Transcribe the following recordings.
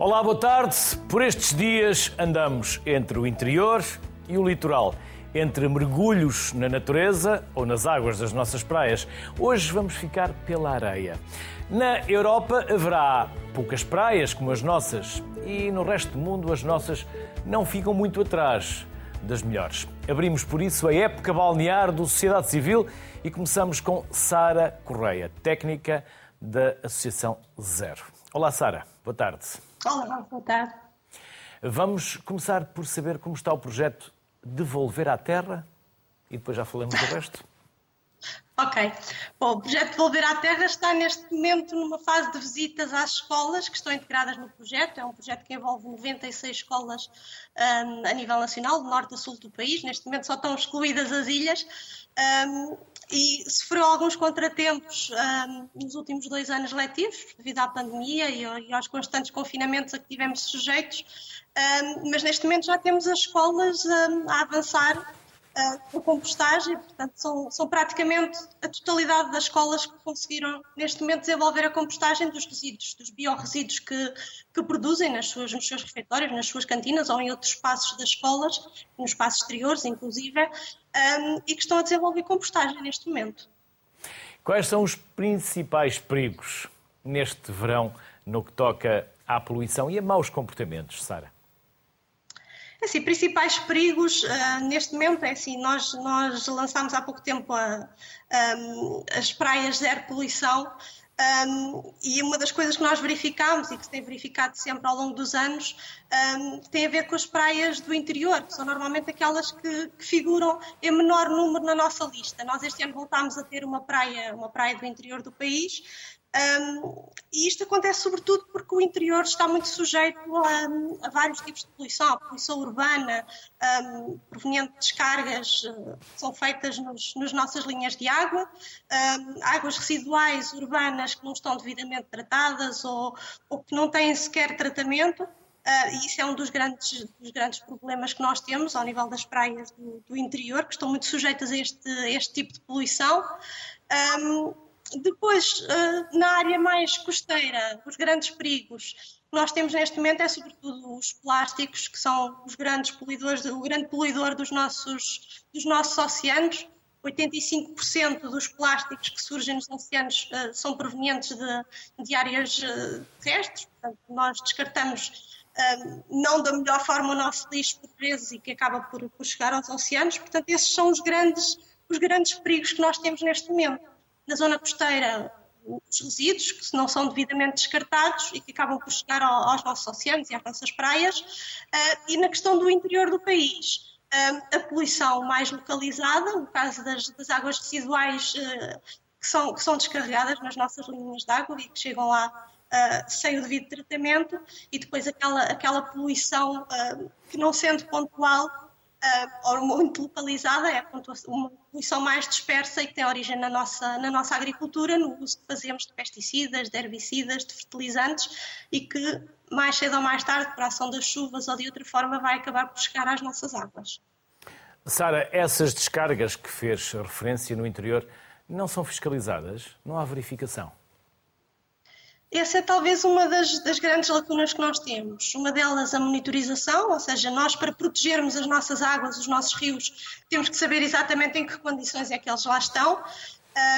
Olá, boa tarde. Por estes dias andamos entre o interior e o litoral, entre mergulhos na natureza ou nas águas das nossas praias. Hoje vamos ficar pela areia. Na Europa haverá poucas praias como as nossas e no resto do mundo as nossas não ficam muito atrás das melhores. Abrimos por isso a época balnear do Sociedade Civil e começamos com Sara Correia, técnica da Associação Zero. Olá, Sara. Boa tarde. Olá, boa tarde. Vamos começar por saber como está o projeto Devolver à Terra e depois já falamos do resto. Ok. Bom, o projeto Devolver à Terra está neste momento numa fase de visitas às escolas que estão integradas no projeto. É um projeto que envolve 96 escolas um, a nível nacional, do norte a sul do país. Neste momento só estão excluídas as ilhas. Um, e sofreu alguns contratempos um, nos últimos dois anos letivos, devido à pandemia e, e aos constantes confinamentos a que tivemos sujeitos, um, mas neste momento já temos as escolas um, a avançar a compostagem, portanto são, são, praticamente a totalidade das escolas que conseguiram neste momento desenvolver a compostagem dos resíduos, dos biorresíduos que, que produzem nas suas, nos seus refeitórios, nas suas cantinas ou em outros espaços das escolas, nos espaços exteriores inclusive, um, e que estão a desenvolver compostagem neste momento. Quais são os principais perigos neste verão no que toca à poluição e a maus comportamentos, Sara? Assim, principais perigos uh, neste momento é assim, nós, nós lançámos há pouco tempo a, um, as praias zero poluição um, e uma das coisas que nós verificámos e que se tem verificado sempre ao longo dos anos um, tem a ver com as praias do interior, que são normalmente aquelas que, que, figuram em menor número na nossa lista. Nós este ano voltámos a ter uma praia, uma praia do interior do país, um, e isto acontece sobretudo porque o interior está muito sujeito a, a vários tipos de poluição, a poluição urbana, um, proveniente de descargas uh, que são feitas nos, nas nossas linhas de água, um, águas residuais urbanas que não estão devidamente tratadas ou, ou que não têm sequer tratamento. Uh, e isso é um dos grandes, dos grandes problemas que nós temos ao nível das praias do, do interior, que estão muito sujeitas a este, este tipo de poluição. Um, depois, eh, na área mais costeira, os grandes perigos que nós temos neste momento é sobretudo os plásticos, que são os grandes poluidores, o grande poluidor dos nossos, dos nossos oceanos. 85% dos plásticos que surgem nos oceanos uh, são provenientes de, de áreas uh, terrestres, portanto, nós descartamos não da melhor forma o nosso lixo por vezes e que acaba por, por chegar aos oceanos, portanto, esses são os grandes, os grandes perigos que nós temos neste momento na zona costeira os resíduos que não são devidamente descartados e que acabam por chegar aos nossos oceanos e às nossas praias, uh, e na questão do interior do país, uh, a poluição mais localizada, no caso das, das águas residuais uh, que, são, que são descarregadas nas nossas linhas de água e que chegam lá sem o devido tratamento, e depois aquela, aquela poluição que não sendo pontual muito localizada, é uma poluição mais dispersa e que tem origem na nossa, na nossa agricultura, no uso que fazemos de pesticidas, de herbicidas, de fertilizantes e que mais cedo ou mais tarde, por ação das chuvas ou de outra forma, vai acabar por chegar às nossas águas. Sara, essas descargas que fez referência no interior não são fiscalizadas? Não há verificação? Essa é talvez uma das, das, grandes lacunas que nós temos. Uma delas a monitorização, ou seja, nós para protegermos as nossas águas, os nossos rios, temos que saber exatamente em que condições é que eles lá estão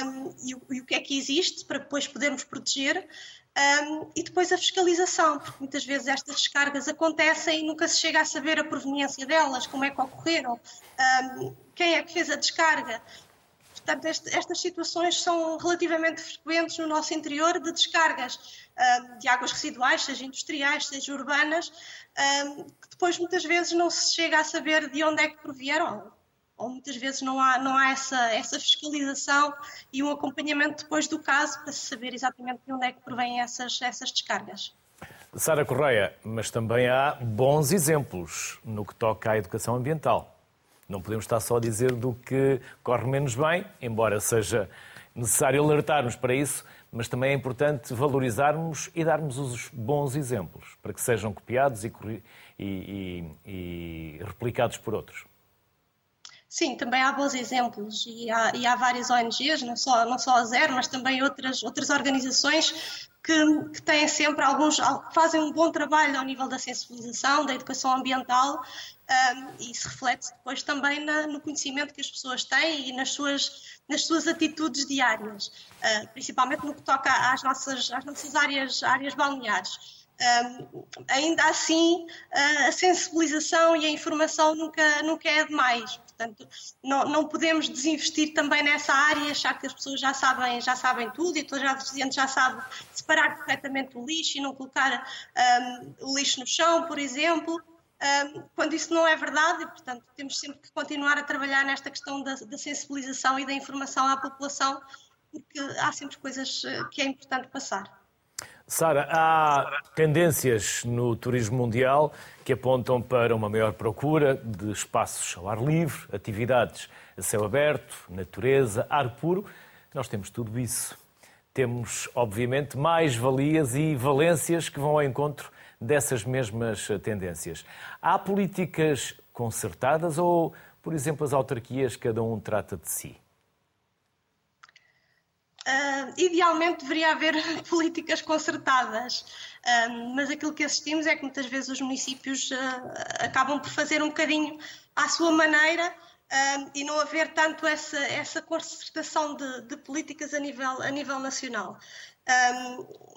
um, e, e, o que é que existe para depois podermos proteger. Um, e depois a fiscalização, porque muitas vezes estas descargas acontecem e nunca se chega a saber a proveniência delas, como é que ocorreram, um, quem é que fez a descarga. Portanto, este, estas situações são relativamente frequentes no nosso interior de descargas um, de águas residuais, seja industriais, seja urbanas, um, que depois muitas vezes não se chega a saber de onde é que provieram, ou muitas vezes não há, não há essa, essa fiscalização e um acompanhamento depois do caso para se saber exatamente de onde é que provêm essas, essas descargas. Sara Correia, mas também há bons exemplos no que toca à educação ambiental. Não podemos estar só a dizer do que corre menos bem, embora seja necessário alertarmos para isso, mas também é importante valorizarmos e darmos os bons exemplos para que sejam copiados e, e, e, e replicados por outros. Sim, também há bons exemplos e há, e há várias ONGs, não só, não só a Zero, mas também outras, outras organizações que, que, têm sempre alguns, fazem um bom trabalho ao nível da sensibilização, da educação ambiental um, e isso reflete depois também na, no conhecimento que as pessoas têm e nas suas, nas suas atitudes diárias, uh, principalmente no que toca às nossas, às nossas áreas, áreas balneares. Um, ainda assim, a sensibilização e a informação nunca, nunca é demais. Portanto, não, não podemos desinvestir também nessa área, achar que as pessoas já sabem, já sabem tudo e toda a gente já sabe separar corretamente o lixo e não colocar um, o lixo no chão, por exemplo quando isso não é verdade, portanto, temos sempre que continuar a trabalhar nesta questão da, da, sensibilização e da informação à população, porque há sempre coisas eh, que é importante passar. Sara, há tendências no turismo mundial que apontam para uma maior procura de espaços ao ar livre, atividades a céu aberto, natureza, ar puro. Nós temos tudo isso. Temos, obviamente, mais valias e valências que vão ao encontro dessas mesmas tendências. Há políticas concertadas ou, por exemplo, as autarquias, cada um trata de si? Uh, idealmente deveria haver políticas concertadas, uh, mas aquilo que assistimos é que muitas vezes os municípios uh, acabam por fazer um bocadinho à sua maneira e não haver tanto essa, essa concertação de, de políticas a nível, a nível nacional.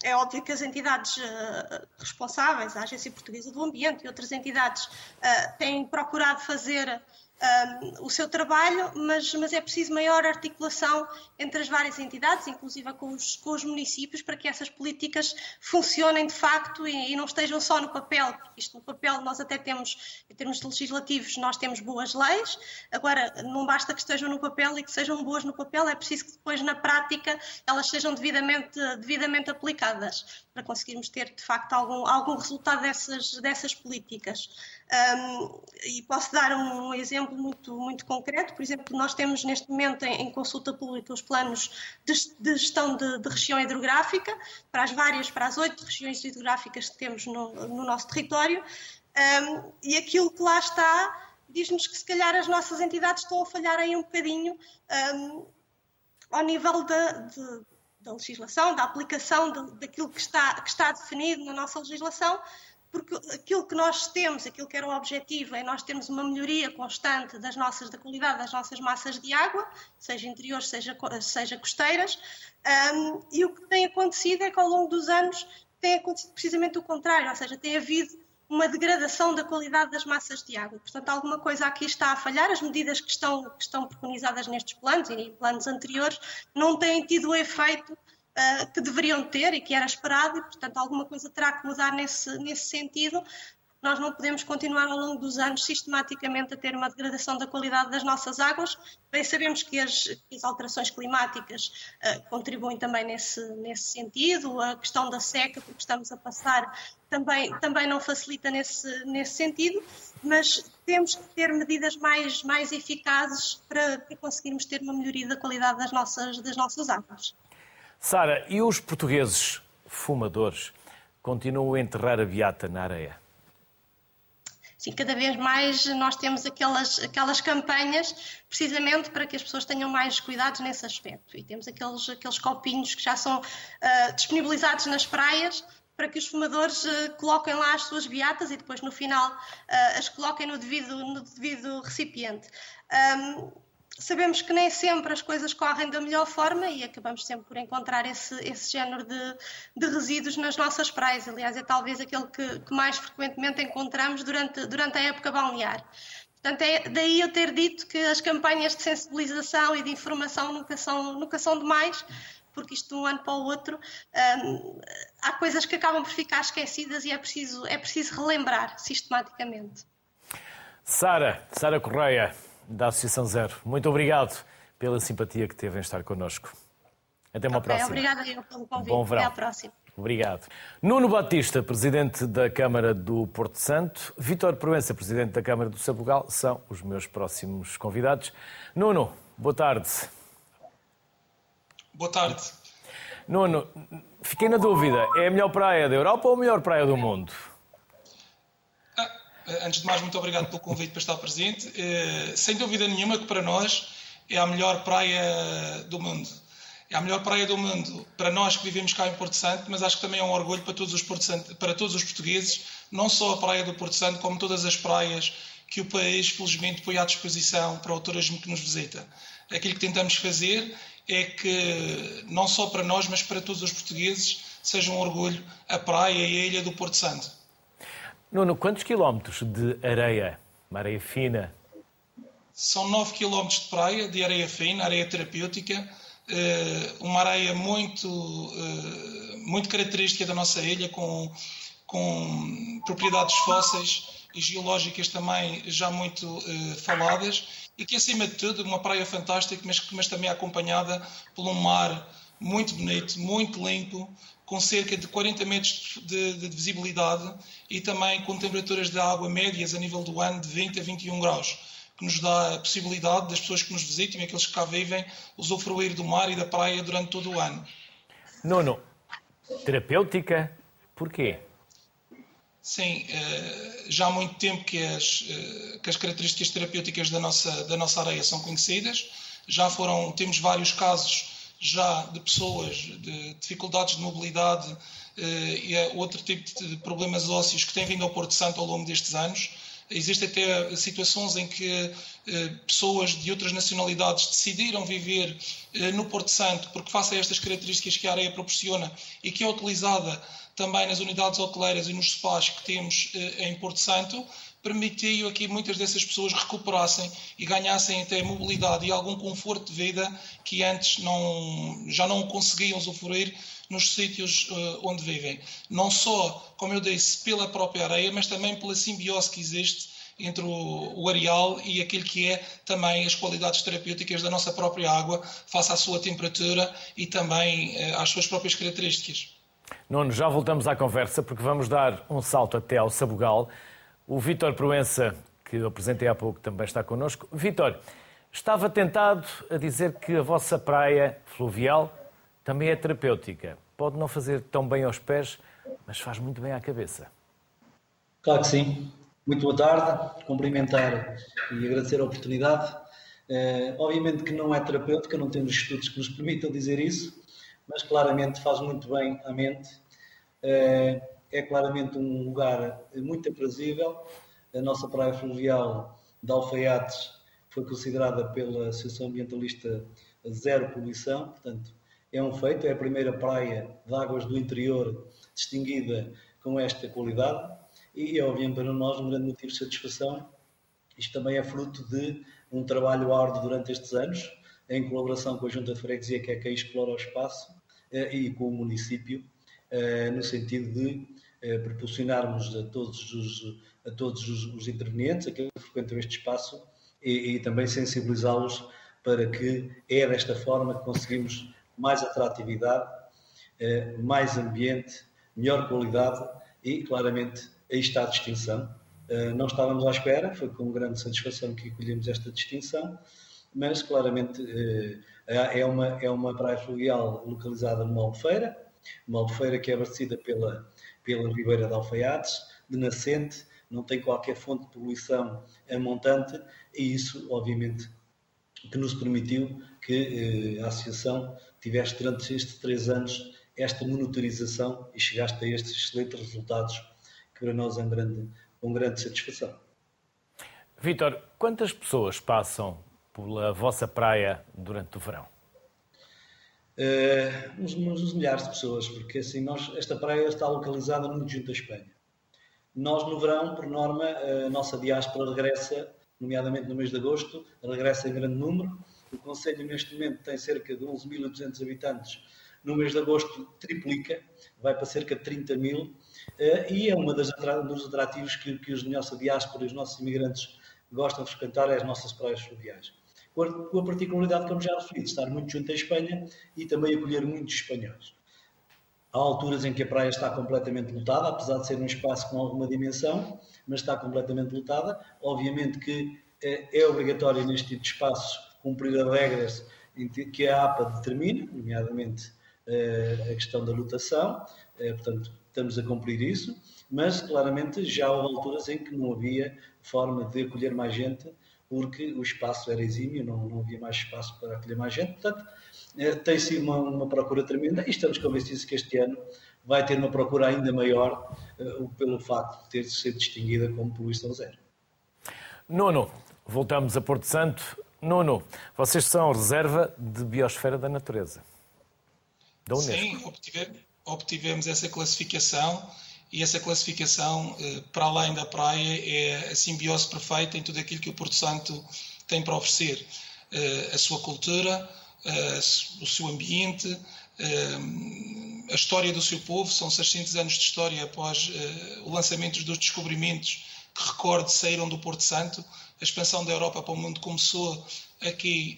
É óbvio que as entidades responsáveis, a Agência Portuguesa do Ambiente e outras entidades, têm procurado fazer o seu trabalho, mas, mas, é preciso maior articulação entre as várias entidades, inclusive com os, com os municípios, para que essas políticas funcionem de facto e, e, não estejam só no papel, isto no papel nós até temos, em termos legislativos, nós temos boas leis, agora não basta que estejam no papel e que sejam boas no papel, é preciso que depois na prática elas sejam devidamente, devidamente aplicadas, para conseguirmos ter de facto algum, algum resultado dessas, dessas políticas. Um, e posso dar um exemplo muito, muito concreto. Por exemplo, nós temos neste momento em, em consulta pública os planos de, de gestão de, de, região hidrográfica para as várias, para as oito regiões hidrográficas que temos no, no nosso território. Um, e aquilo que lá está diz-nos que se calhar as nossas entidades estão a falhar aí um bocadinho um, ao nível da, de, da legislação, da aplicação daquilo que está, que está definido na nossa legislação, porque aquilo que nós temos, aquilo que era o objetivo, é nós termos uma melhoria constante das nossas, da qualidade das nossas massas de água, seja interiores, seja, seja costeiras, um, e o que tem acontecido é que ao longo dos anos tem acontecido precisamente o contrário, ou seja, tem havido uma degradação da qualidade das massas de água. Portanto, alguma coisa aqui está a falhar. As medidas que estão, que estão preconizadas nestes planos e em planos anteriores não têm tido o efeito uh, que deveriam ter e que era esperado, e, portanto, alguma coisa terá que mudar nesse, nesse sentido. Nós não podemos continuar ao longo dos anos sistematicamente a ter uma degradação da qualidade das nossas águas. Bem, sabemos que as, que as alterações climáticas uh, contribuem também nesse, nesse sentido, a questão da seca, porque estamos a passar, também, também não facilita nesse, nesse sentido, mas temos que ter medidas mais, mais eficazes para, para conseguirmos ter uma melhoria da qualidade das nossas, das nossas águas. Sara, e os portugueses fumadores continuam a enterrar a beata na areia? Sim, cada vez mais nós temos aquelas, aquelas campanhas precisamente para que as pessoas tenham mais cuidados nesse aspecto. E temos aqueles, aqueles copinhos que já são uh, disponibilizados nas praias para que os fumadores uh, coloquem lá as suas beatas e depois no final uh, as coloquem no devido, no devido recipiente. Um, sabemos que nem sempre as coisas correm da melhor forma e acabamos sempre por encontrar esse, esse género de, de resíduos nas nossas praias. Aliás, é talvez aquele que, que, mais frequentemente encontramos durante, durante a época balnear. Portanto, é daí eu ter dito que as campanhas de sensibilização e de informação nunca são, nunca são demais, porque isto de um ano para o outro hum, há coisas que acabam por ficar esquecidas e é preciso, é preciso relembrar sistematicamente. Sara, Sara Correia, da Associação Zero. Muito obrigado pela simpatia que teve em estar connosco. Até uma okay, próxima. Obrigada eu pelo convite. Bom verão. Até à próxima. Obrigado. Nuno Batista, presidente da Câmara do Porto Santo, Vítor Proença, presidente da Câmara do Sabugal, são os meus próximos convidados. Nuno, boa tarde. Boa tarde. Nuno, fiquei na dúvida, é a melhor praia da Europa ou a melhor praia do mundo? Antes de mais, muito obrigado pelo convite para estar presente. Sem dúvida nenhuma que para nós é a melhor praia do mundo. É a melhor praia do mundo para nós que vivemos cá em Porto Santo, mas acho que também é um orgulho para todos os, para todos os portugueses, não só a praia do Porto Santo, como todas as praias que o país, felizmente, põe à disposição para o turismo que nos visita. Aquilo que tentamos fazer é que, não só para nós, mas para todos os portugueses, seja um orgulho a praia e a ilha do Porto Santo. Nuno, quantos quilómetros de areia, uma areia fina? São 9 quilómetros de praia, de areia fina, areia terapêutica, eh, uma areia muito, eh, muito característica da nossa ilha, com, com propriedades fósseis e geológicas também já muito uh, faladas. E que, acima de tudo, uma praia fantástica, mas, mas também acompanhada por um mar muito bonito, muito limpo, com cerca de 40 metros de, de, de, visibilidade e também com temperaturas de água médias a nível do ano de 20 a 21 graus, que nos dá a possibilidade das pessoas que nos visitam e aqueles que cá vivem usufruir do mar e da praia durante todo o ano. Nono, terapêutica, porquê? Sim, eh, já há muito tempo que as, eh, que as características terapêuticas da nossa, da nossa areia são conhecidas. Já foram, temos vários casos já de pessoas de dificuldades de mobilidade eh, e outro tipo de problemas ósseos que têm vindo ao Porto Santo ao longo destes anos. Existem até situações em que pessoas de outras nacionalidades decidiram viver no Porto Santo porque face a estas características que a areia proporciona e que é utilizada também nas unidades hoteleiras e nos spas que temos eh, em Porto Santo, permitiu aqui muitas dessas pessoas recuperassem e ganhassem até mobilidade e algum conforto de vida que antes não, já não conseguiam usufruir nos sítios uh, onde vivem. Não só, como eu disse, pela própria areia, mas também pela simbiose que existe entre o, o areal e aquilo que é também as qualidades terapêuticas da nossa própria água, face à sua temperatura e também uh, às suas próprias características. Nuno, já voltamos à conversa porque vamos dar um salto até ao Sabugal. O Vítor Proença, que eu apresentei há pouco, também está connosco. Vítor, estava tentado a dizer que a vossa praia fluvial também é terapêutica. Pode não fazer tão bem aos pés, mas faz muito bem à cabeça. Claro que sim. Muito boa tarde, cumprimentar e agradecer a oportunidade. Uh, obviamente que não é terapêutica, não temos estudos que nos permitam dizer isso, mas claramente faz muito bem à mente. Eh, é claramente um lugar muito aprazível. A nossa praia fluvial de Alfaiates foi considerada pela Associação Ambientalista Zero Poluição, portanto, é um feito, é a primeira praia de águas do interior distinguida com esta qualidade e é obviamente para nós um grande motivo de satisfação. Isto também é fruto de um trabalho árduo durante estes anos, em colaboração com a Junta de Freguesia, que é quem explora o espaço, eh, e com o município, eh, no sentido de eh, proporcionarmos a todos os, a todos os, os intervenientes, aqueles que frequentam este espaço, e, e também sensibilizá-los para que é desta forma que conseguimos mais atratividade, mais ambiente, melhor qualidade e, claramente, aí está a distinção. Não estávamos à espera, foi com grande satisfação que acolhemos esta distinção mas claramente eh, é uma, é uma praia fluvial localizada numa albufeira, uma albufeira que é abastecida pela, pela Ribeira de Alfaiates, de nascente, não tem qualquer fonte de poluição a montante e isso, obviamente, que nos permitiu que eh, a Associação tivesse durante estes três anos esta monitorização e chegaste a estes excelentes resultados que para nós é um grande, um grande satisfação. Vitor, quantas pessoas passam pela vossa praia durante o verão? Uh, uns, uns, milhares de pessoas, porque assim, nós, esta praia está localizada muito junto à Espanha. Nós, no verão, por norma, a nossa diáspora regressa, nomeadamente no mês de agosto, regressa em grande número. O Conselho, neste momento, tem cerca de 11.200 habitantes. No mês de agosto, triplica, vai para cerca de 30 mil. Uh, e é um dos atrativos que, que os nossa diáspora e os nossos imigrantes gostam de frequentar, é as nossas praias fluviais com a particularidade, como já referi, de estar muito junto à Espanha e também acolher muitos espanhóis. Há alturas em que a praia está completamente lotada, apesar de ser um espaço com alguma dimensão, mas está completamente lotada. Obviamente que é, é obrigatório neste tipo de espaços cumprir as regras que a APA determina, nomeadamente eh, a questão da lotação. Eh, portanto, estamos a cumprir isso, mas claramente já houve alturas em que não havia forma de acolher mais gente, porque o espaço era exímio, não, não havia mais espaço para acolher mais gente. Portanto, é, tem sido uma, uma, procura tremenda e estamos convencidos que este ano vai ter uma procura ainda maior uh, pelo facto de ter sido distinguida como poluição zero. Nono, voltamos a Porto Santo. Nono, vocês são reserva de biosfera da natureza. Da Unesco. Sim, obtivemos, obtivemos essa classificação e essa classificação, eh, para além da praia, é a simbiose perfeita em tudo aquilo que o Porto Santo tem para oferecer. Eh, a sua cultura, eh, o seu ambiente, a história do seu povo, são 600 anos de história após o lançamento dos descobrimentos que, recorde, saíram do Porto Santo. A expansão da Europa para o mundo começou aqui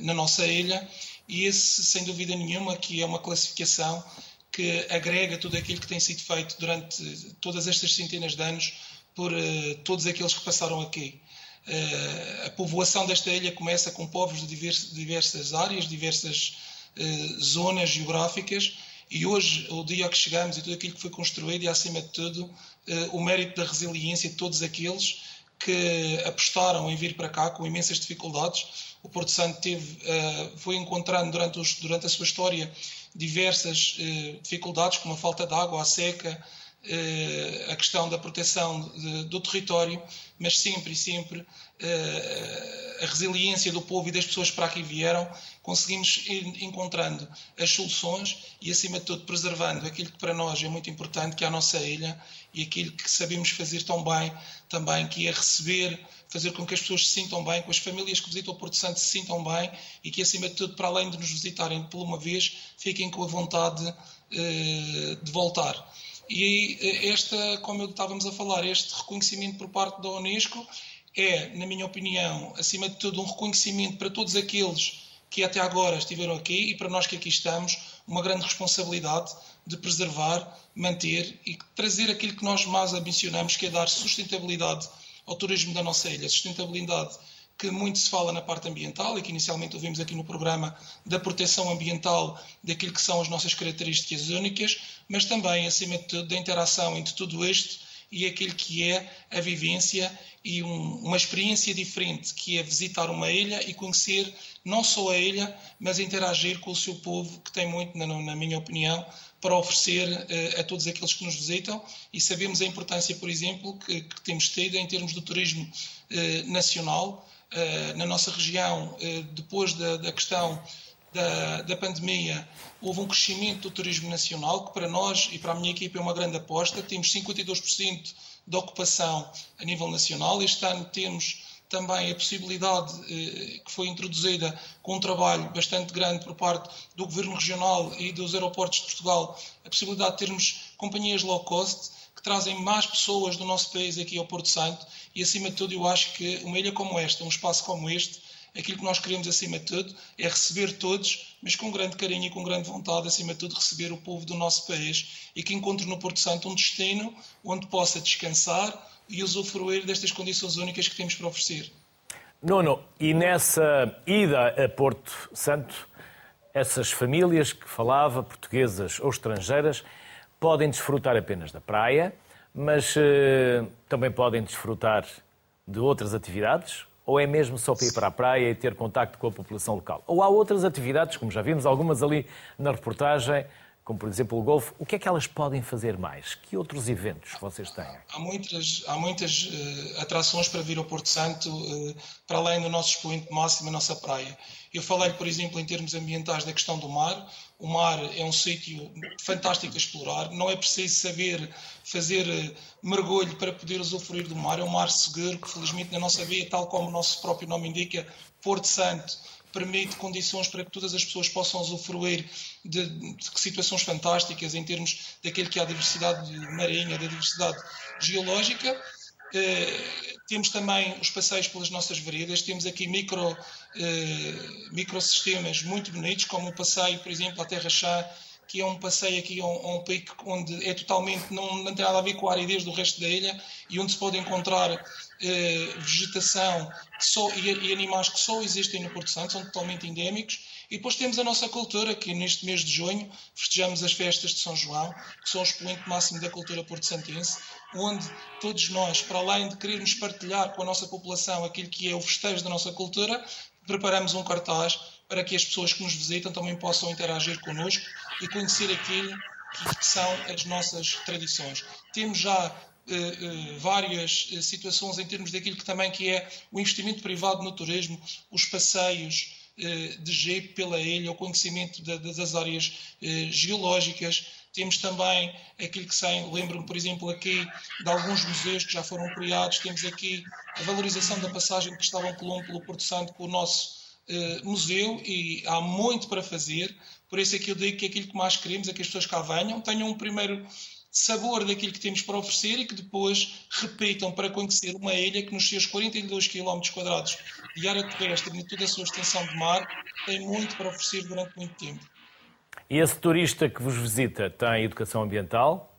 na nossa ilha e esse, sem dúvida nenhuma, que é uma classificação que agrega tudo aquilo que tem sido feito durante todas estas centenas de anos por uh, todos aqueles que passaram aqui. Uh, a povoação desta ilha começa com povos de diversas, áreas, diversas uh, zonas geográficas, e hoje, o dia que chegamos e tudo aquilo que foi construído, e acima de tudo, o mérito da resiliência de todos aqueles que apostaram em vir para cá com imensas dificuldades. O Porto Santo teve, foi encontrando durante, os, durante a sua história diversas eh, dificuldades, como a falta de água, a seca, eh, a questão da proteção de, do território, mas sempre e sempre eh, a resiliência do povo e das pessoas para aqui vieram, conseguimos ir encontrando as soluções e, acima de tudo, preservando aquilo que para nós é muito importante, que é a nossa ilha, e aquilo que sabemos fazer tão bem também, que é receber fazer com que as pessoas se sintam bem, com as famílias que visitam o Porto Santo se sintam bem e que, acima de tudo, para além de nos visitarem por uma vez, fiquem com a vontade uh, de voltar. E eh, esta, como estávamos a falar, este reconhecimento por parte da Unesco é, na minha opinião, acima de tudo, um reconhecimento para todos aqueles que até agora estiveram aqui e para nós que aqui estamos, uma grande responsabilidade de preservar, manter e trazer aquilo que nós mais ambicionamos, que é dar sustentabilidade ao turismo da nossa ilha. Sustentabilidade que muito se fala na parte ambiental e que inicialmente ouvimos aqui no programa da proteção ambiental daquilo que são as nossas características únicas, mas também, acima de tudo, da interação entre tudo isto e aquilo que é a vivência e um, uma experiência diferente, que é visitar uma ilha e conhecer não só a ilha, mas interagir com o seu povo, que tem muito, na, na minha opinião, para oferecer uh, a todos aqueles que nos visitam. E sabemos a importância, por exemplo, que, que temos tido em termos do turismo uh, nacional na nossa região, depois da, da questão da, da, pandemia, houve um crescimento do turismo nacional, que para nós e para a minha equipe é uma grande aposta. Temos 52% de ocupação a nível nacional. Este ano temos também a possibilidade eh, que foi introduzida com um trabalho bastante grande por parte do Governo Regional e dos aeroportos de Portugal, a possibilidade de termos companhias low cost que trazem mais pessoas do nosso país aqui ao Porto Santo e, acima de tudo, eu acho que uma ilha como esta, um espaço como este, aquilo que nós queremos, acima de tudo, é receber todos, mas com grande carinho e com grande vontade, acima de tudo, receber o povo do nosso país e que encontre no Porto Santo um destino onde possa descansar, e usufruir destas condições únicas que temos para oferecer. Nuno, e nessa ida a Porto Santo, essas famílias que falava, portuguesas ou estrangeiras, podem desfrutar apenas da praia, mas uh, também podem desfrutar de outras atividades? Ou é mesmo só para ir para a praia e ter contacto com a população local? Ou há outras atividades, como já vimos algumas ali na reportagem, como por exemplo o golfe, o que é que elas podem fazer mais? Que outros eventos vocês têm? Há muitas, há muitas uh, atrações para vir ao Porto Santo, uh, para além do nosso expoente máximo, a nossa praia. Eu falei, por exemplo, em termos ambientais da questão do mar. O mar é um sítio fantástico a explorar. Não é preciso saber fazer uh, mergulho para poder usufruir do mar. É um mar seguro, que felizmente na nossa via, tal como o nosso próprio nome indica, Porto Santo, permite condições para que todas as pessoas possam usufruir de, de situações fantásticas em termos daquilo que é a diversidade marinha, da diversidade geológica. Uh, temos também os passeios pelas nossas veredas, temos aqui micro, uh, microsistemas muito bonitos, como o passeio, por exemplo, à Terra Chá, que é um passeio aqui a um, a um pico onde é totalmente, não, não tem nada a ver com a aridez do resto da ilha e onde se pode encontrar eh, vegetação só, e, e, animais que só existem no Porto Santo, são totalmente endémicos. E depois temos a nossa cultura, que neste mês de junho festejamos as festas de São João, que são o expoente máximo da cultura porto-santense, onde todos nós, para além de querermos partilhar com a nossa população aquilo que é o festejo da nossa cultura, preparamos um cartaz para que as pessoas que nos visitam também possam interagir connosco e conhecer aquilo que são as nossas tradições. Temos já eh, eh, várias eh, situações em termos daquilo que também que é o investimento privado no turismo, os passeios de jeep pela ilha, o conhecimento das áreas geológicas. Temos também aquilo que são, lembro-me, por exemplo, aqui de alguns museus que já foram criados. Temos aqui a valorização da passagem de Cristóvão Colombo pelo Porto Santo com o nosso museu e há muito para fazer. Por isso é que eu digo que aquilo que mais queremos é que as pessoas cá venham, tenham um primeiro sabor daquilo que temos para oferecer e que depois repitam para conhecer uma ilha que nos seus 42 km quadrados de área terrestre e toda a sua extensão de mar tem muito para oferecer durante muito tempo. E esse turista que vos visita tem educação ambiental?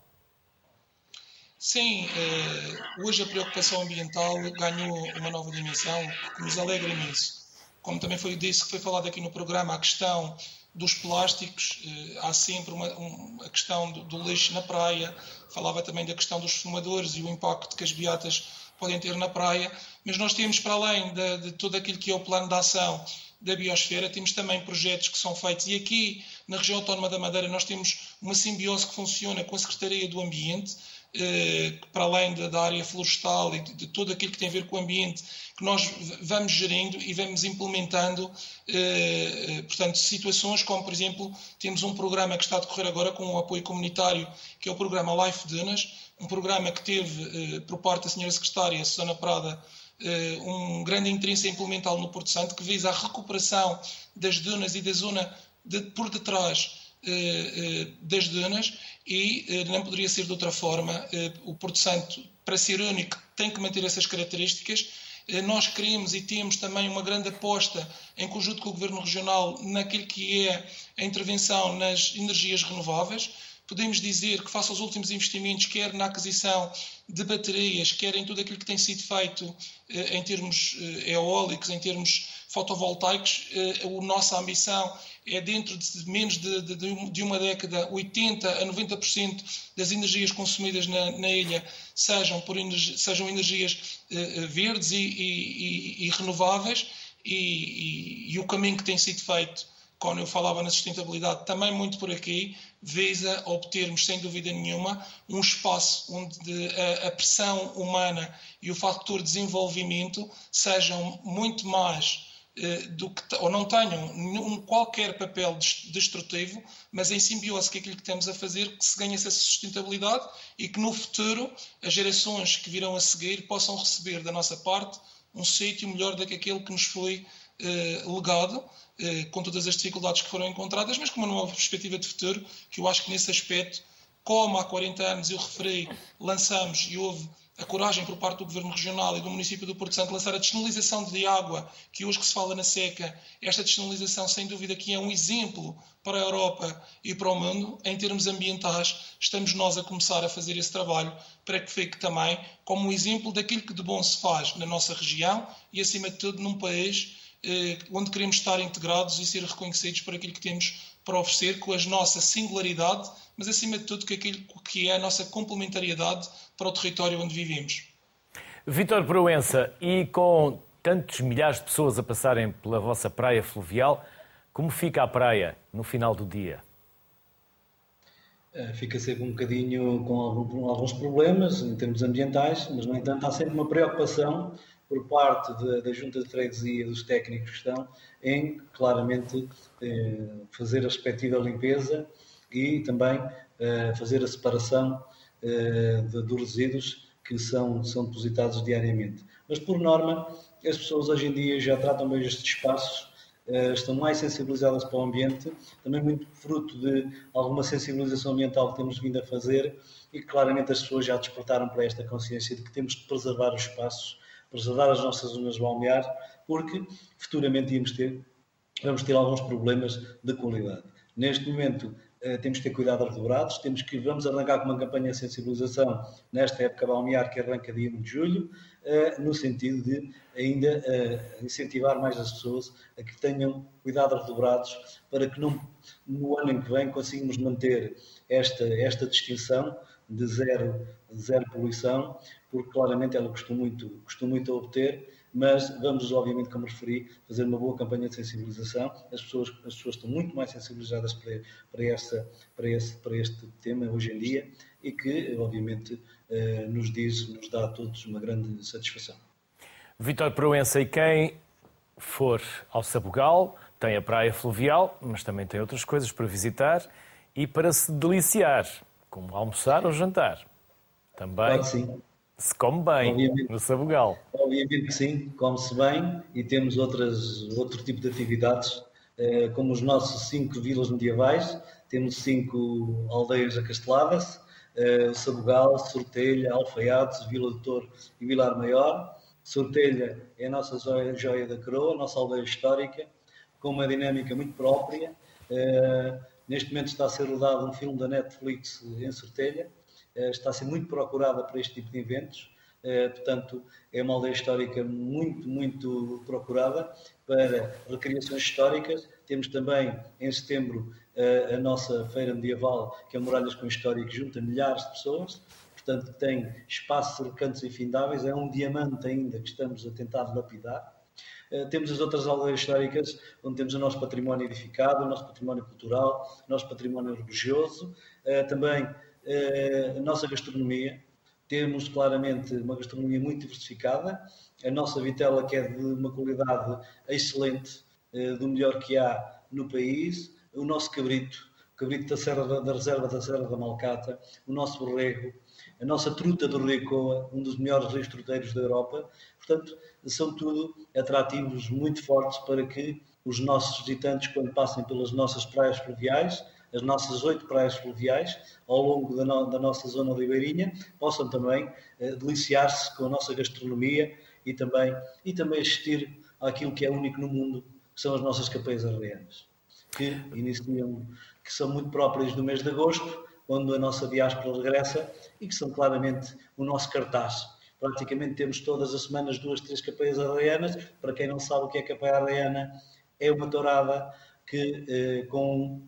Sim, eh, hoje a preocupação ambiental ganhou uma nova dimensão que nos alegra imenso. Como também foi disse que foi falado aqui no programa, a questão dos plásticos, eh, há sempre uma, uma questão do, do, lixo na praia, falava também da questão dos fumadores e o impacto que as beatas podem ter na praia, mas nós temos, para além de, de todo aquilo que é o plano de ação da biosfera, temos também projetos que são feitos, e aqui na região autónoma da Madeira nós temos uma simbiose que funciona com a Secretaria do Ambiente, para além da, área florestal e de, tudo aquilo que tem a ver com o ambiente, que nós vamos gerindo e vamos implementando, eh, eh, portanto, situações como, por exemplo, temos um programa que está a decorrer agora com o apoio comunitário, que é o programa Life Dunas, um programa que teve, por parte da senhora secretária Susana Prada, um grande interesse em implementá-lo no Porto Santo, que visa a recuperação das dunas e da zona de, por detrás das dunas e eh, não poderia ser de outra forma. Eh, o Porto Santo, para ser único, tem que manter essas características. Eh, nós queremos e temos também uma grande aposta, em conjunto com o Governo Regional, naquilo que é a intervenção nas energias renováveis. Podemos dizer que, face aos últimos investimentos, quer na aquisição de baterias, quer em tudo aquilo que tem sido feito em termos eólicos, em termos fotovoltaicos, a nossa ambição é dentro de menos de, de, de uma década, 80% a 90% das energias consumidas na, na ilha sejam, por energi, sejam energias verdes e, e, e, e renováveis, e, o caminho que tem sido feito, quando eu falava na sustentabilidade, também muito por aqui, visa obtermos, sem dúvida nenhuma, um espaço onde a, pressão humana e o fator desenvolvimento sejam muito mais eh, do que, ou não tenham nenhum, qualquer papel destrutivo, mas em simbiose com aquilo que estamos a fazer, que se ganhe essa sustentabilidade e que no futuro as gerações que virão a seguir possam receber da nossa parte um sítio melhor do que aquele que nos foi legado, eh, com todas as dificuldades que foram encontradas, mas com uma nova perspectiva de futuro, que eu acho que nesse aspecto, como há 40 anos eu referi, lançamos e houve a coragem por parte do Governo Regional e do município do Porto Santo lançar a descentralização de água, que hoje que se fala na seca, esta descentralização sem dúvida que é um exemplo para a Europa e para o mundo, em termos ambientais, estamos nós a começar a fazer esse trabalho para que fique também como um exemplo daquilo que de bom se faz na nossa região e, acima de tudo, num país eh, onde queremos estar integrados e ser reconhecidos por aquilo que temos para oferecer com a nossa singularidade mas acima de tudo com aquilo que é a nossa complementariedade para o território onde vivemos. Vítor Proença, e com tantos milhares de pessoas a passarem pela vossa praia fluvial, como fica a praia no final do dia? Eh, fica sempre um bocadinho com alguns problemas em termos ambientais, mas, no entanto, há sempre uma preocupação por parte da Junta de Freguesia, dos técnicos que estão, em claramente eh, fazer a respectiva limpeza e também uh, fazer a separação uh, de, dos resíduos que são, são depositados diariamente. Mas, por norma, as pessoas hoje em dia já tratam bem estes espaços, uh, estão mais sensibilizadas para o ambiente, também muito fruto de alguma sensibilização ambiental que temos vindo a fazer e claramente as pessoas já despertaram para esta consciência de que temos que preservar os espaços, preservar as nossas zonas balneares, porque futuramente íamos ter, vamos ter alguns problemas de qualidade. Neste momento, Uh, temos que ter cuidado aos dobrados, temos que, vamos arrancar com uma campanha de sensibilização nesta época balnear que arranca dia 1 de julho, uh, no sentido de ainda uh, incentivar mais as pessoas a que tenham cuidado aos dobrados para que não, no ano em que vem consigamos manter esta, esta distinção de zero, zero poluição, porque claramente ela custou muito, custou muito a obter mas vamos, obviamente, como referi, fazer uma boa campanha de sensibilização. As pessoas, as pessoas estão muito mais sensibilizadas para, para, essa, para, esse, para este tema hoje em dia e que, obviamente, eh, nos diz, nos dá a todos uma grande satisfação. Vitor Proença e quem for ao Sabugal tem a praia fluvial, mas também tem outras coisas para visitar e para se deliciar, como almoçar ou jantar. Também. Claro sim se come bem obviamente, no Sabugal. Obviamente que sim, come-se bem e temos outras, outro tipo de atividades, eh, como os nossos cinco vilas medievais, temos cinco aldeias acasteladas, eh, Sabugal, Sortelha, Alfaiates, Vila do Touro e Vilar Maior. Sortelha é a nossa joia, joia da coroa, a nossa aldeia histórica, com uma dinâmica muito própria. Neste momento está a ser rodado um filme da Netflix em Sortelha, eh, está a ser muito procurada para este tipo de eventos. Eh, portanto, é uma aldeia histórica muito, muito procurada para recriações históricas. Temos também, em setembro, eh, a nossa feira medieval, que é Muralhas com História, que junta milhares de pessoas. Portanto, tem espaços recantos infindáveis. É um diamante ainda que estamos a tentar lapidar. Temos as outras aldeias históricas, onde temos o nosso património edificado, o nosso património cultural, o nosso património religioso. Também eh, a nossa gastronomia. Temos claramente uma gastronomia muito diversificada. A nossa vitela, que é de uma qualidade excelente, eh, do melhor que há no país. O nosso cabrito, o cabrito da, Serra, da Reserva da Serra da Malcata. O nosso borrego. A nossa truta do Rio Coa, um dos melhores rios truteiros da Europa. Portanto, são tudo atrativos muito fortes para que os nossos visitantes, quando passem pelas nossas praias fluviais, as nossas oito praias fluviais ao longo da, no, da nossa zona ribeirinha, possam também eh, deliciar-se com a nossa gastronomia e também, e também assistir àquilo que é único no mundo, que são as nossas capeias arreianas, que iniciam, que são muito próprias do mês de agosto, quando a nossa diáspora regressa e que são claramente o nosso cartaz. Praticamente temos todas as semanas duas, três capeias arreianas. Para quem não sabe o que é capeia arreiana, é uma tourada que, eh, com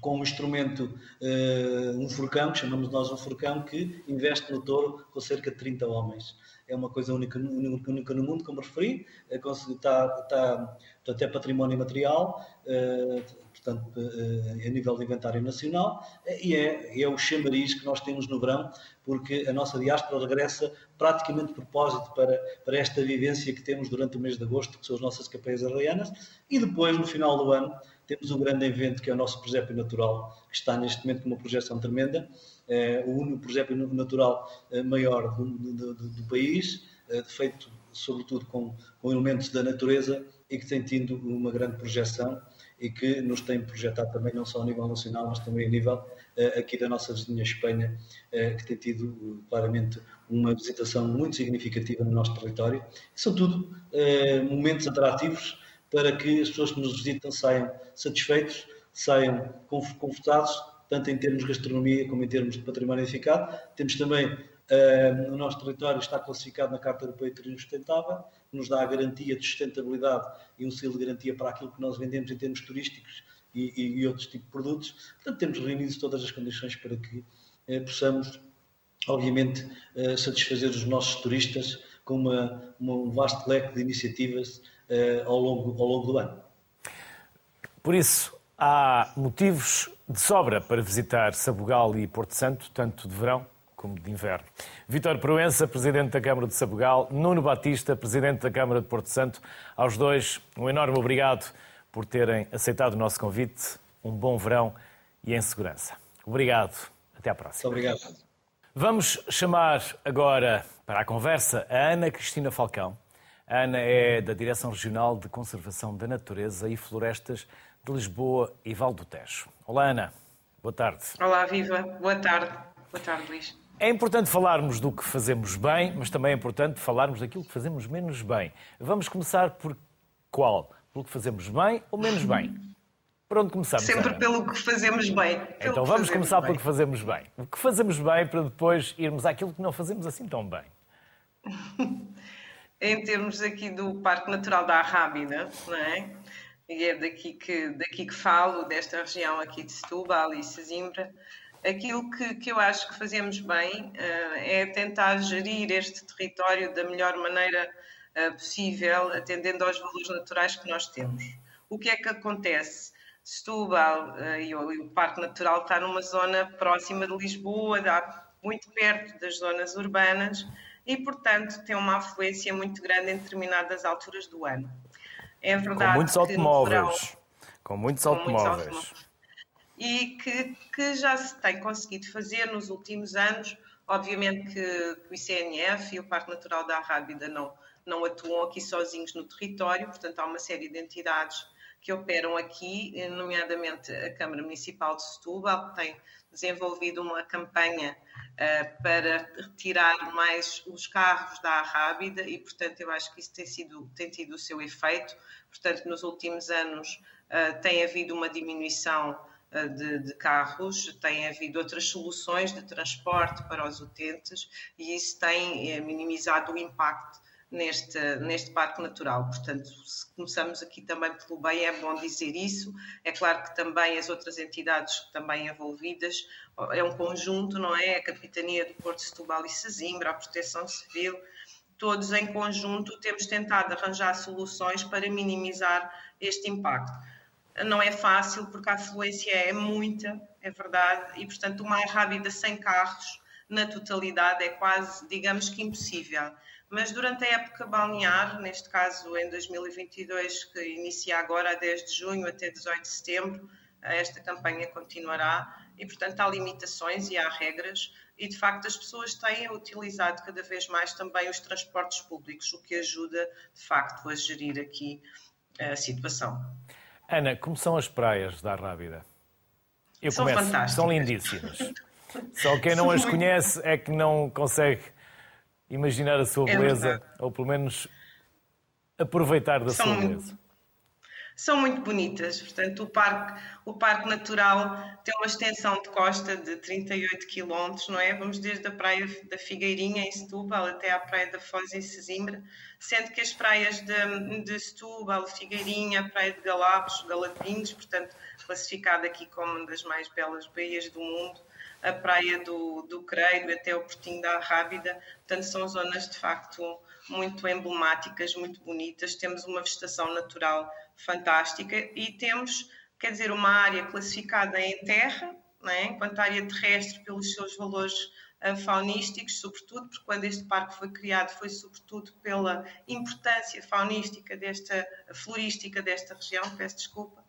com um instrumento, uh, um furcão, que chamamos nós um furcão, que investe no touro com cerca de 30 homens. É uma coisa única, única no mundo, como referi, está, está, portanto, é património material, uh, portanto, uh, a nível de inventário nacional, e é, é o chamariz que nós temos no verão, porque a nossa diáspora regressa praticamente de propósito para, para esta vivência que temos durante o mês de agosto, que são as nossas capeias arraianas, e depois, no final do ano, temos um grande evento que é o nosso presépio natural, que está neste momento com uma projeção tremenda, é o único presépio natural eh, maior do, do, do, do país, é, feito sobretudo com, com, elementos da natureza e que tem tido uma grande projeção e que nos tem projetado também não só a nível nacional, mas também a nível é, aqui da nossa vizinha Espanha, que tem tido claramente uma visitação muito significativa no nosso território. São tudo momentos atrativos para que as pessoas que nos visitam saiam satisfeitos, saiam confortados, tanto em termos de gastronomia como em termos de património edificado. Temos também, uh, o nosso território está classificado na Carta Europeia de Turismo Sustentável, nos dá a garantia de sustentabilidade e um selo de garantia para aquilo que nós vendemos em termos turísticos e, e, e outros tipos de produtos. Portanto, temos reunido todas as condições para que uh, possamos, obviamente, uh, satisfazer os nossos turistas com uma, uma, um vasto leque de iniciativas eh, ao, longo, ao longo do ano. Por isso, há motivos de sobra para visitar Sabugal e Porto Santo, tanto de verão como de inverno. Vítor Proença, Presidente da Câmara de Sabugal, Nuno Batista, Presidente da Câmara de Porto Santo, aos dois um enorme obrigado por terem aceitado o nosso convite. Um bom verão e em segurança. Obrigado. Até à próxima. Muito obrigado. Vamos chamar agora para a conversa a Ana Cristina Falcão, a Ana é da Direção Regional de Conservação da Natureza e Florestas de Lisboa e Val do Tejo. Olá, Ana. Boa tarde. Olá, Viva. Boa tarde. Boa tarde, Luís. É importante falarmos do que fazemos bem, mas também é importante falarmos daquilo que fazemos menos bem. Vamos começar por qual? Pelo que fazemos bem ou menos bem? Por onde começamos? Sempre Ana? pelo que fazemos bem. Então vamos começar bem. pelo que fazemos bem. O que fazemos bem para depois irmos àquilo que não fazemos assim tão bem. em termos aqui do Parque Natural da Arrábida, não é? E é daqui que, daqui que falo, desta região aqui de Setúbal e Sesimbra. Aquilo que, que eu acho que fazemos bem uh, é tentar gerir este território da melhor maneira uh, possível, atendendo aos valores naturais que nós temos. O que é que acontece? Setúbal uh, e, o, Parque Natural está numa zona próxima de Lisboa, muito perto das zonas urbanas, e, portanto, tem uma afluência muito grande em determinadas alturas do ano. É verdade com muitos automóveis. Verão, com muitos automóveis. Muitos automóveis. E que, que, já se tem conseguido fazer nos últimos anos. Obviamente que, o ICNF e o Parque Natural da Arrábida não, não atuam aqui sozinhos no território, portanto, há uma série de entidades que operam aqui, nomeadamente a Câmara Municipal de Setúbal, que tem desenvolvido uma campanha uh, para retirar mais os carros da Rábida e, portanto, eu acho que isso tem, sido, tem tido o seu efeito. Portanto, nos últimos anos uh, tem havido uma diminuição de, de, carros, tem havido outras soluções de transporte para os utentes e isso tem minimizado o impacto neste, neste parque natural. Portanto, se começamos aqui também pelo bem, é bom dizer isso. É claro que também as outras entidades também envolvidas, é um conjunto, não é? A Capitania do Porto de Setúbal e Sesimbra, a Proteção Civil, todos em conjunto temos tentado arranjar soluções para minimizar este impacto. Não é fácil porque a afluência é muita, é verdade, e portanto uma rápida sem carros na totalidade é quase, digamos que impossível mas durante a época balnear, neste caso em 2022, que inicia agora a 10 de junho até 18 de setembro, esta campanha continuará e, portanto, há limitações e há regras e, de facto, as pessoas têm utilizado cada vez mais também os transportes públicos, o que ajuda, de facto, a gerir aqui a situação. Ana, como são as praias da Rábida? Eu são começo. fantásticas. São lindíssimas. Só quem não as conhece é que não consegue imaginar a sua é beleza, ou pelo menos aproveitar da são, sua beleza. São muito bonitas, portanto, o parque, o parque Natural tem uma extensão de costa de 38 km, não é? Vamos desde a praia da Figueirinha, em Setúbal, até à praia da Foz, em Sesimbra, sendo que as praias de, de Setúbal, Figueirinha, a praia de Galapos, Galapinhos, portanto, classificada aqui como uma das mais belas baías do mundo, a praia do, do até o Portinho da Rábida. Portanto, são zonas de facto muito emblemáticas, muito bonitas. Temos uma vegetação natural fantástica e temos, quer dizer, uma área classificada em terra, é? enquanto área terrestre pelos seus valores uh, faunísticos, sobretudo, porque quando este parque foi criado foi sobretudo pela importância faunística desta, florística desta região, peço desculpa,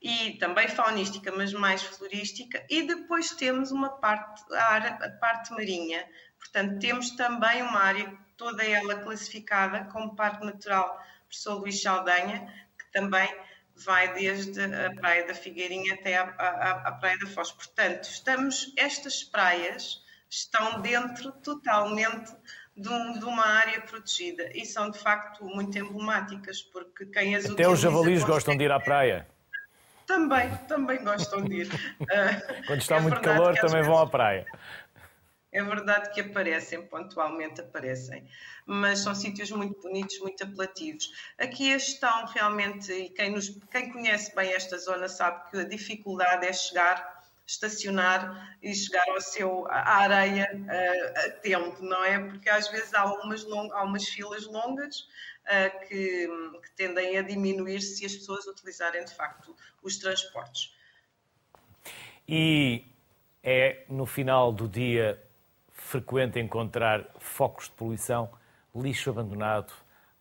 e também faunística, mas mais florística, e depois temos uma parte, a parte marinha. Portanto, temos também uma área, toda ela classificada como Parque Natural Professor Luís Saldanha, também vai desde a Praia da Figueirinha até à, Praia da Foz. Portanto, estamos, estas praias estão dentro totalmente de, um, de, uma área protegida e são de facto muito emblemáticas, porque quem as Até os javalis gostam de ir à praia. Também, também gostam de ir. Quando está é muito calor, também vezes... vão à praia. É verdade que aparecem, pontualmente aparecem, mas são sítios muito bonitos, muito apelativos. Aqui a gestão realmente, e quem, nos, quem conhece bem esta zona sabe que a dificuldade é chegar, estacionar e chegar ao seu, à areia a, a tempo, não é? Porque às vezes há umas, long, há umas filas longas uh, que, que, tendem a diminuir se as pessoas utilizarem de facto os transportes. E é no final do dia frequente encontrar focos de poluição, lixo abandonado,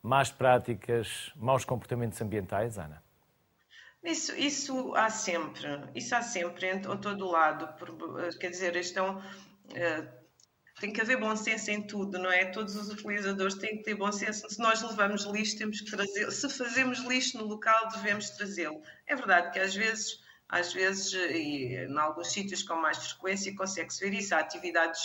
más práticas, maus comportamentos ambientais, Ana? Isso, isso há sempre, isso há sempre em todo lado. Quer dizer, estão, uh, tem que haver bom senso em tudo, não é? Todos os utilizadores têm que ter bom senso. Se nós levamos lixo, temos que trazer. Se fazemos lixo no local, devemos trazê-lo. É verdade que às vezes, às vezes, e em alguns sítios com mais frequência, consegue-se ver isso. Há atividades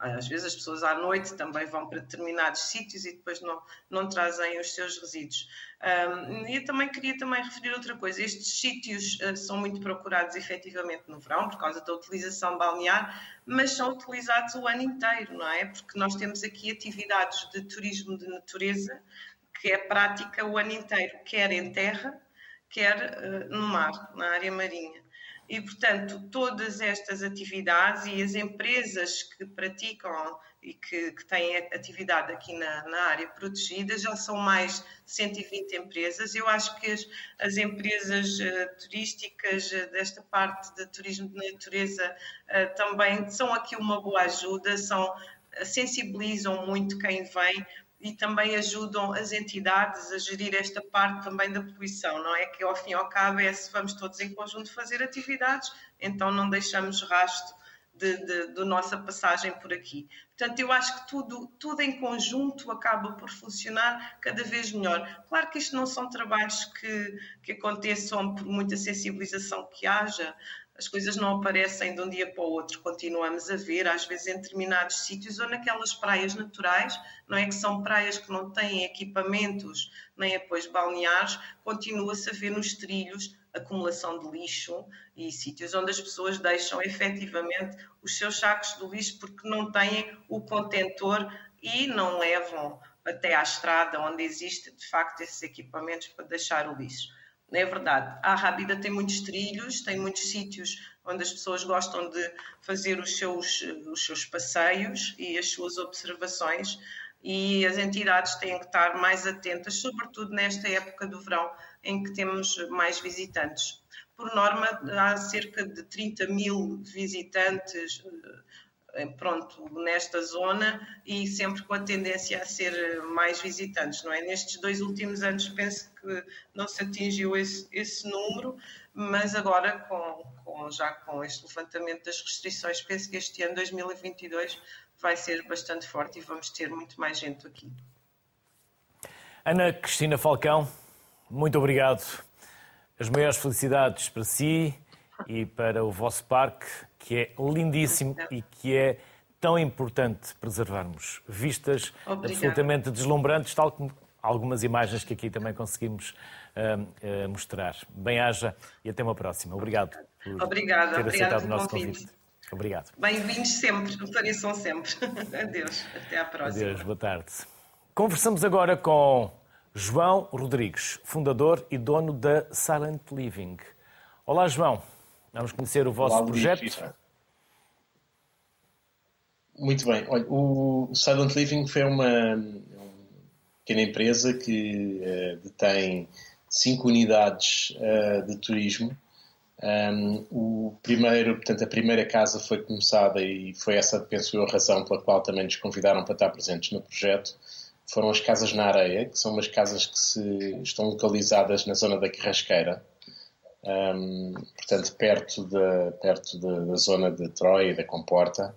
Às vezes as pessoas à noite também vão para determinados sítios e depois não, não trazem os seus resíduos. Um, eu também queria também referir outra coisa. Estes sítios uh, são muito procurados efetivamente no verão por causa da utilização balnear, mas são utilizados o ano inteiro, não é? Porque nós temos aqui atividades de turismo de natureza que é prática o ano inteiro, quer em terra, quer uh, no mar, na área marinha. E, portanto, todas estas atividades e as empresas que praticam e que, que têm atividade aqui na, na, área protegida já são mais de 120 empresas. Eu acho que as, as empresas uh, turísticas uh, desta parte de turismo de natureza uh, também são aqui uma boa ajuda, são, sensibilizam muito quem vem e também ajudam as entidades a gerir esta parte também da poluição, não é? Que ao fim e ao cabo é se vamos todos em conjunto fazer atividades, então não deixamos rastro de, nossa passagem por aqui. Portanto, eu acho que tudo, tudo em conjunto acaba por funcionar cada vez melhor. Claro que isto não são trabalhos que, que aconteçam por muita sensibilização que haja, as coisas não aparecem de um dia para o outro, continuamos a ver, às vezes em determinados sítios ou naquelas praias naturais, não é que são praias que não têm equipamentos nem apoios balneares, continua-se a ver nos trilhos acumulação de lixo e sítios onde as pessoas deixam efetivamente os seus sacos de lixo porque não têm o contentor e não levam até à estrada onde existe de facto esses equipamentos para deixar o lixo. É verdade. A Rábida tem muitos trilhos, tem muitos sítios onde as pessoas gostam de fazer os seus, os seus passeios e as suas observações, e as entidades têm que estar mais atentas, sobretudo nesta época do verão, em que temos mais visitantes. Por norma, há cerca de 30 mil visitantes pronto, nesta zona e sempre com a tendência a ser mais visitantes, não é? Nestes dois últimos anos penso que não se atingiu esse, esse número, mas agora com, com, já com este levantamento das restrições, penso que este ano, 2022, vai ser bastante forte e vamos ter muito mais gente aqui. Ana Cristina Falcão, muito obrigado. As maiores felicidades para si e para o vosso parque, que é lindíssimo e que é tão importante preservarmos. Vistas Obrigada. absolutamente deslumbrantes, tal como algumas imagens que aqui também conseguimos uh, uh, mostrar. Bem-haja e até uma próxima. Obrigado por Obrigada. ter aceitado o nosso convite. convite. Obrigado. Bem-vindos sempre, apareçam sempre. Adeus, até à próxima. Adeus, boa tarde. Conversamos agora com João Rodrigues, fundador e dono da Silent Living. Olá, João. Vamos conhecer o vosso Olá, projeto. Dia, Muito bem. Olha, o Silent Living foi uma, uma pequena empresa que uh, detém cinco unidades uh, de turismo. Um, o primeiro, portanto, a primeira casa foi começada e foi essa, penso eu, a razão pela qual também nos convidaram para estar presentes no projeto foram as casas na areia, que são umas casas que se, estão localizadas na zona da Carrasqueira, um, portanto, perto, de, perto da zona de Troia e da Comporta.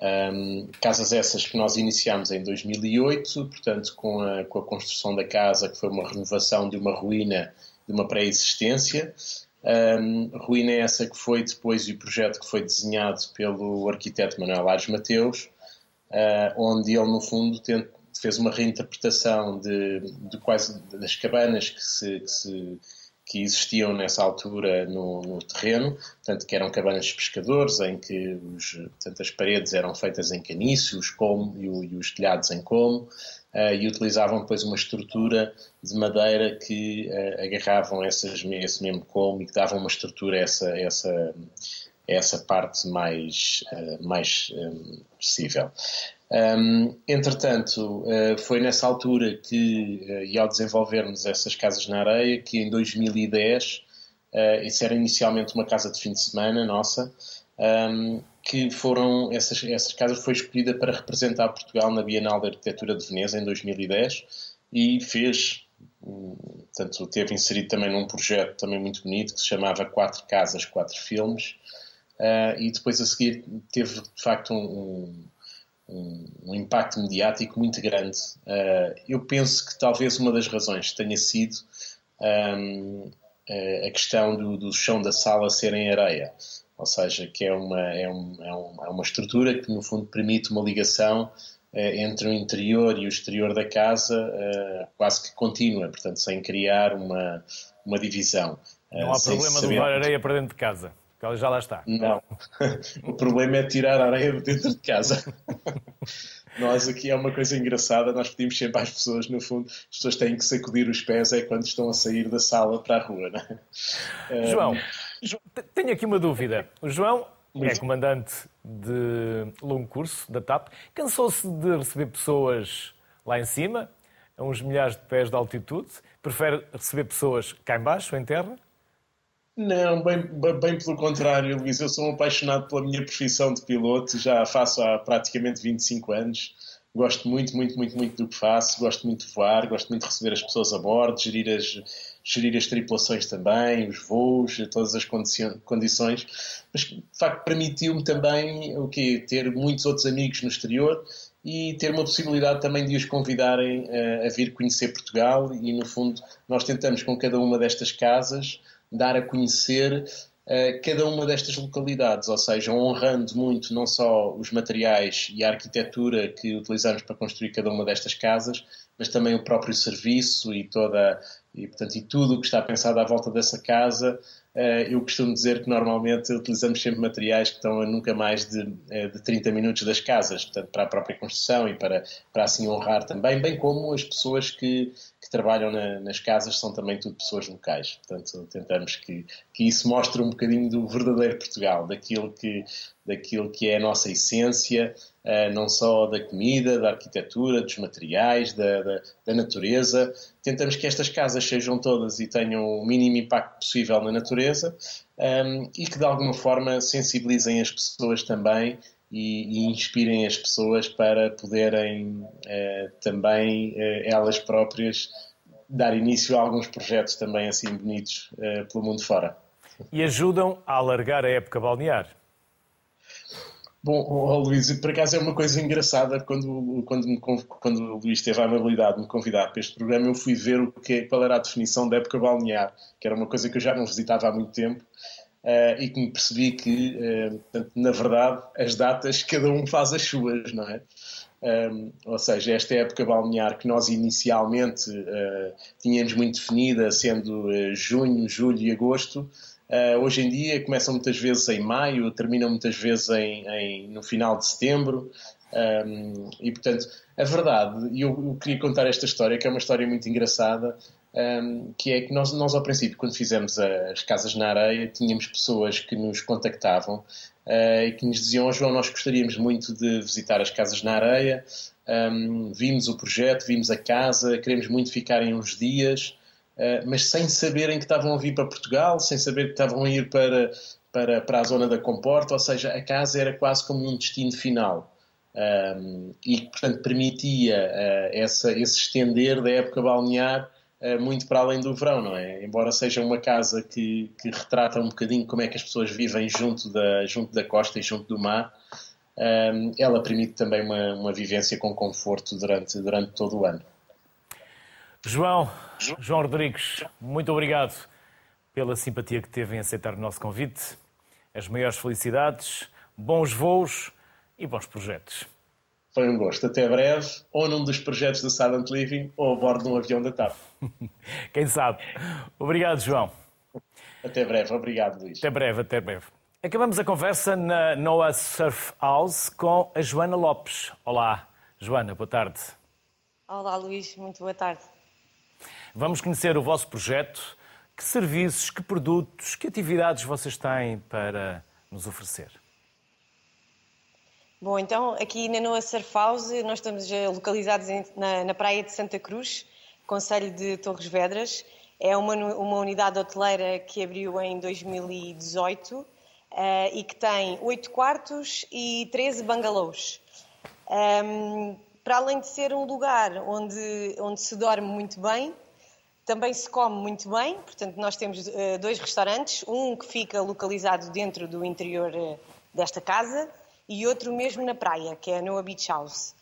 Um, casas essas que nós iniciámos em 2008, portanto, com a, com a construção da casa, que foi uma renovação de uma ruína de uma pré-existência. Um, ruína essa que foi depois o projeto que foi desenhado pelo arquiteto Manuel Ares Mateus, uh, onde ele, no fundo, tenta, fez uma reinterpretação de, de quase das cabanas que, se, que, se, que existiam nessa altura no, no, terreno, portanto, que eram cabanas de pescadores, em que os, portanto, as paredes eram feitas em caniço os colmo, e, o, e os telhados em colmo, uh, e utilizavam depois uma estrutura de madeira que uh, agarravam essas, esse mesmo colmo e que davam uma estrutura a essa, essa, essa parte mais, uh, mais um, possível. Um, entretanto, uh, foi nessa altura que, uh, e ao desenvolvermos essas casas na areia, que em 2010, uh, isso era inicialmente uma casa de fim de semana nossa, um, que foram, essas, essas casas foi escolhida para representar Portugal na Bienal da Arquitetura de Veneza em 2010 e fez, um, portanto, teve inserido também num projeto também muito bonito que se chamava Quatro Casas, Quatro Filmes, uh, e depois a seguir teve de facto um, um, um, impacto mediático muito grande. Uh, eu penso que talvez uma das razões tenha sido um, uh, a questão do, do, chão da sala ser em areia. ou seja, que é uma, é, um, é, um, é uma estrutura que, no fundo, permite uma ligação eh, entre o interior e o exterior da casa eh, quase que contínua, portanto, sem criar uma, uma divisão. Não há problema de levar areia para dentro de casa, que ela já lá está. Não, o problema é tirar a areia de dentro de casa. nós aqui é uma coisa engraçada, nós pedimos sempre às pessoas, no fundo, as pessoas têm que sacudir os pés é quando estão a sair da sala para a rua. Não é? João, tenho aqui uma dúvida. O João é comandante de longo curso da TAP. Cansou-se de receber pessoas lá em cima, a uns milhares de pés de altitude? Prefere receber pessoas cá embaixo, em terra? Não, bem, bem pelo contrário, Luís. Eu sou um apaixonado pela minha profissão de piloto, já faço há praticamente 25 anos. Gosto muito, muito, muito, muito do que faço. Gosto muito de voar, gosto muito de receber as pessoas a bordo, gerir as, gerir as tripulações também, os voos, todas as condições. Mas, de facto, permitiu-me também o quê? ter muitos outros amigos no exterior e ter uma possibilidade também de os convidarem a, a vir conhecer Portugal. E, no fundo, nós tentamos com cada uma destas casas dar a conhecer uh, cada uma destas localidades, ou seja, honrando muito não só os materiais e a arquitetura que utilizamos para construir cada uma destas casas, mas também o próprio serviço e toda e portanto e tudo o que está pensado à volta dessa casa eh, eu costumo dizer que normalmente utilizamos sempre materiais que estão a nunca mais de, eh, de 30 minutos das casas, portanto, para a própria construção e para, para assim honrar também, bem como as pessoas que, que trabalham na, nas casas são também tudo pessoas locais. Portanto, tentamos que, que isso mostre um bocadinho do verdadeiro Portugal, daquilo que, daquilo que é a nossa essência, eh, não só da comida, da arquitetura, dos materiais, da, da, da, natureza. Tentamos que estas casas sejam todas e tenham o mínimo impacto possível na natureza ehm, e que de alguma forma sensibilizem as pessoas também e, e inspirem as pessoas para poderem uh, também uh, elas próprias dar início a alguns projetos também assim bonitos uh, pelo mundo fora. E ajudam a alargar a época balnear. Bom, oh, Luís, por acaso é uma coisa engraçada, quando, quando, me, quando o Luís teve a amabilidade de me convidar para este programa, eu fui ver o que, qual era a definição da época balnear, que era uma coisa que eu já não visitava há muito tempo, uh, e que me percebi que, uh, portanto, na verdade, as datas, cada um faz as suas, não é? Um, ehm, ou seja, esta época balnear que nós inicialmente uh, tínhamos muito definida, sendo junho, julho e agosto, hoje em dia começam muitas vezes em maio, terminam muitas vezes em, em no final de setembro. Um, e portanto, a verdade, e eu, eu, queria contar esta história, que é uma história muito engraçada, um, que é que nós, nós, ao princípio, quando fizemos as casas na areia, tínhamos pessoas que nos contactavam uh, e que nos diziam: oh, João, nós gostaríamos muito de visitar as casas na areia, um, vimos o projeto, vimos a casa, queremos muito ficar em uns dias. Eh, mas sem saberem que estavam a vir para Portugal, sem saber que estavam a ir para, para, para a zona da Comporta, ou seja, a casa era quase como um destino final. Um, e, portanto, permitia uh, essa, esse estender da época balnear uh, muito para além do verão, não é? Embora seja uma casa que, que retrata um bocadinho como é que as pessoas vivem junto da, junto da costa e junto do mar, um, ela permite também uma, uma vivência com conforto durante, durante todo o ano. João, João Rodrigues, muito obrigado pela simpatia que teve em aceitar o nosso convite. As maiores felicidades, bons voos e bons projetos. Foi um gosto. Até breve, ou num dos projetos da Silent Living, ou a bordo de um avião da TAP. Quem sabe. Obrigado, João. Até breve. Obrigado, Luís. Até breve, até breve. Acabamos a conversa na Noah Surf House com a Joana Lopes. Olá, Joana, boa tarde. Olá, Luís, muito boa tarde. Vamos conhecer o vosso projeto. Que serviços, que produtos, que atividades vocês têm para nos oferecer? Bom, então aqui na Noa Surf House nós estamos eh, localizados na, na praia de Santa Cruz, Conselho de Torres Vedras. É uma, uma unidade hoteleira que abriu em 2018 uh, eh, e que tem 8 quartos e 13 bangalôs. Um, ehm, para além de ser um lugar onde, onde se dorme muito bem, também se come muito bem, portanto, nós temos uh, dois restaurantes, um que fica localizado dentro do interior uh, desta casa e outro mesmo na praia, que é a Noa Beach House.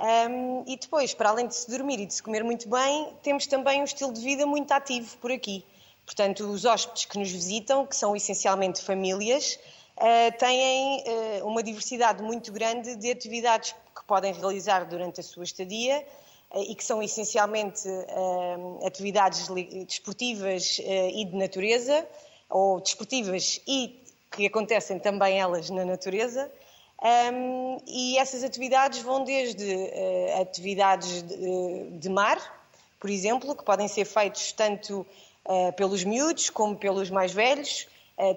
Um, e depois, para além de se dormir e de se comer muito bem, temos também um estilo de vida muito ativo por aqui. Portanto, os hóspedes que nos visitam, que são essencialmente famílias, uh, têm uh, uma diversidade muito grande de atividades que podem realizar durante a sua estadia uh, e que são essencialmente atividades desportivas e de natureza, ou desportivas e que acontecem também elas na natureza. Um, e essas atividades vão desde uh, atividades de, uh, de, mar, por exemplo, que podem ser feitos tanto uh, pelos miúdos como pelos mais velhos,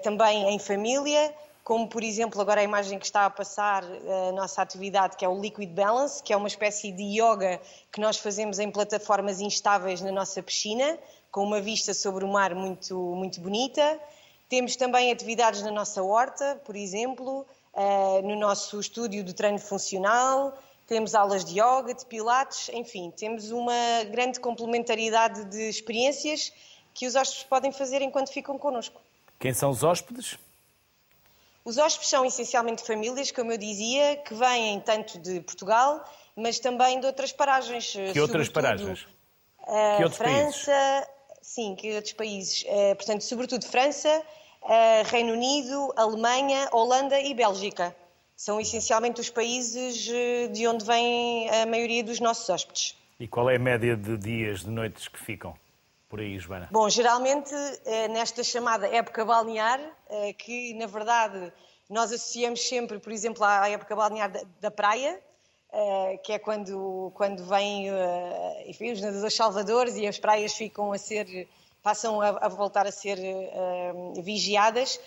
também em família, como por exemplo agora a imagem que está a passar a nossa atividade que é o Liquid Balance, que é uma espécie de yoga que nós fazemos em plataformas instáveis na nossa piscina, com uma vista sobre o mar muito, muito bonita. Temos também atividades na nossa horta, por exemplo, uh, no nosso estúdio de treino funcional, temos aulas de yoga, de pilates, enfim, temos uma grande complementaridade de experiências que os hóspedes podem fazer enquanto ficam connosco. Quem são os hóspedes? Os hóspedes são essencialmente famílias, como eu dizia, que vêm tanto de Portugal, mas também de outras paragens. Que outras paragens? Uh, que outros França, países? sim, que outros países. Portanto, sobretudo França, Reino Unido, Alemanha, Holanda e Bélgica. São essencialmente os países eh, de onde vem a maioria dos nossos hóspedes. E qual é a média de dias, de noites que ficam por aí, Joana? Bom, geralmente eh, nesta chamada época balnear, que na verdade nós associamos sempre, por exemplo, à época balnear da praia, que é quando, quando vêm enfim, os nadadores salvadores e as praias ficam a ser passam a, a voltar a ser uh, vigiadas.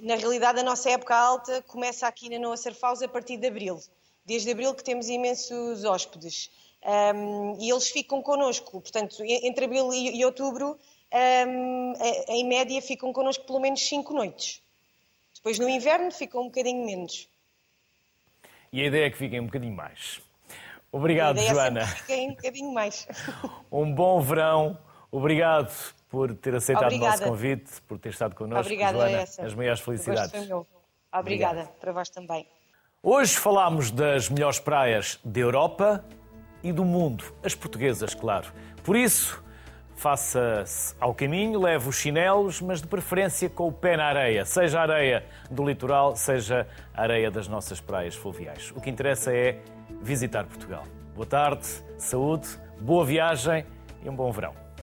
Na realidade, a nossa época alta começa aqui na Noa Sarfaus a partir de abril. Desde abril que temos imensos hóspedes. Um, e eles ficam connosco, portanto, entre abril e, e outubro, um, em média, ficam connosco pelo menos cinco noites. Depois, no inverno, ficam um bocadinho menos. E a ideia é que fiquem um bocadinho mais. Obrigado, a ideia Joana. É que fiquem um bocadinho mais. um bom verão. Obrigado por ter aceitado Obrigada. o nosso convite, por ter estado connosco. Obrigada, Joana. essa. As maiores felicidades. Obrigada, Obrigado. para vós também. Hoje falámos das melhores praias da Europa e do mundo, as portuguesas, claro. Por isso, faça-se ao caminho, leve os chinelos, mas de preferência com o pé na areia, seja a areia do litoral, seja a areia das nossas praias fluviais. O que interessa é visitar Portugal. Boa tarde, saúde, boa viagem e um bom verão.